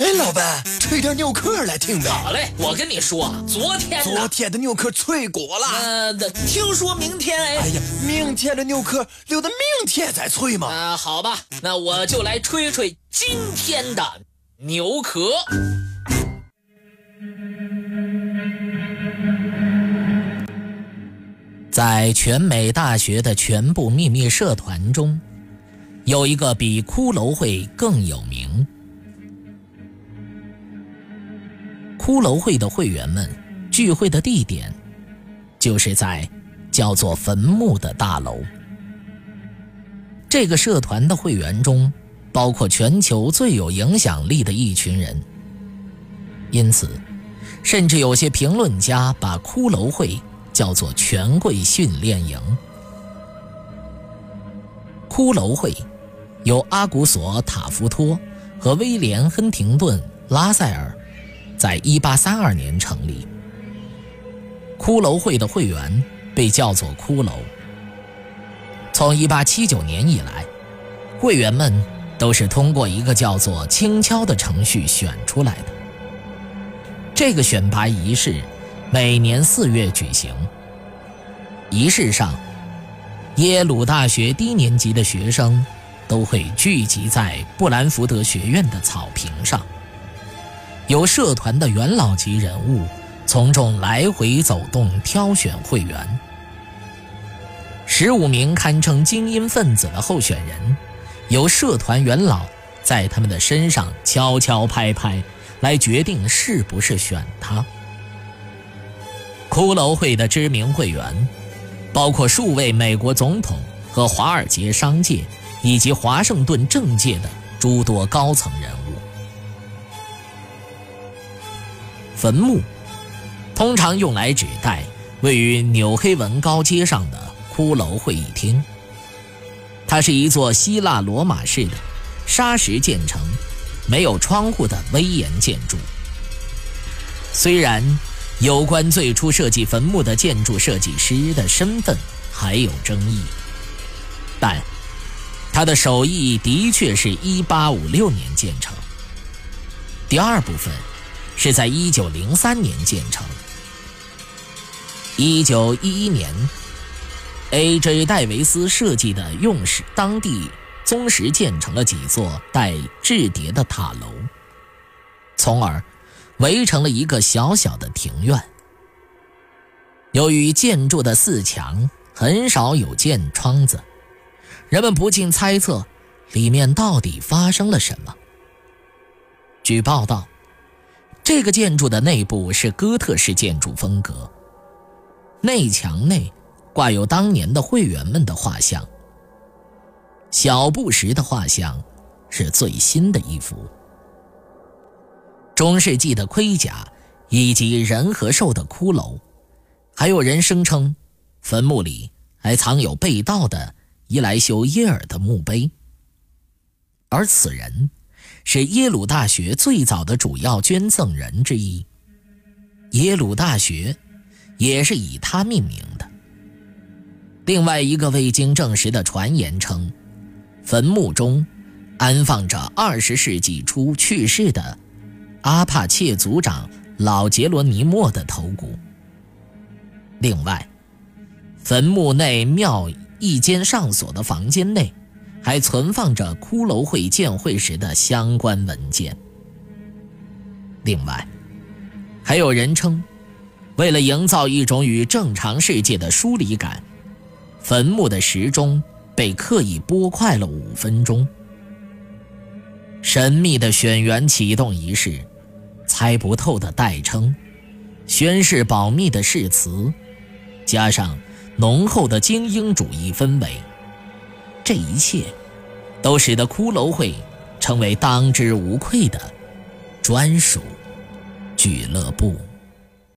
哎，老板，吹点牛壳来听呗。好嘞，我跟你说，昨天昨天的牛壳脆过了。呃，听说明天哎。哎呀，明天的牛壳留到明天再吹嘛。啊，好吧，那我就来吹吹今天的牛壳。在全美大学的全部秘密社团中，有一个比骷髅会更有名。骷髅会的会员们聚会的地点，就是在叫做坟墓的大楼。这个社团的会员中，包括全球最有影响力的一群人，因此，甚至有些评论家把骷髅会叫做“权贵训练营”。骷髅会由阿古索·塔夫托和威廉·亨廷顿·拉塞尔。在1832年成立，骷髅会的会员被叫做骷髅。从1879年以来，会员们都是通过一个叫做“轻敲”的程序选出来的。这个选拔仪式每年四月举行。仪式上，耶鲁大学低年级的学生都会聚集在布兰福德学院的草坪上。由社团的元老级人物从中来回走动，挑选会员。十五名堪称精英分子的候选人，由社团元老在他们的身上敲敲拍拍，来决定是不是选他。骷髅会的知名会员，包括数位美国总统和华尔街商界以及华盛顿政界的诸多高层人物。坟墓通常用来指代位于纽黑文高街上的骷髅会议厅。它是一座希腊罗马式的砂石建成、没有窗户的威严建筑。虽然有关最初设计坟墓的建筑设计师的身份还有争议，但他的手艺的确是一八五六年建成。第二部分。是在一九零三年建成。一九一一年，A.J. 戴维斯设计的用石当地宗石建成了几座带雉叠的塔楼，从而围成了一个小小的庭院。由于建筑的四墙很少有建窗子，人们不禁猜测里面到底发生了什么。据报道。这个建筑的内部是哥特式建筑风格，内墙内挂有当年的会员们的画像。小布什的画像是最新的一幅。中世纪的盔甲以及人和兽的骷髅，还有人声称，坟墓里还藏有被盗的伊莱修耶尔的墓碑，而此人。是耶鲁大学最早的主要捐赠人之一，耶鲁大学也是以他命名的。另外一个未经证实的传言称，坟墓中安放着20世纪初去世的阿帕切族长老杰罗尼莫的头骨。另外，坟墓内庙一间上锁的房间内。还存放着骷髅会建会时的相关文件。另外，还有人称，为了营造一种与正常世界的疏离感，坟墓的时钟被刻意拨快了五分钟。神秘的选员启动仪式，猜不透的代称，宣誓保密的誓词，加上浓厚的精英主义氛围。这一切，都使得骷髅会成为当之无愧的专属俱乐部。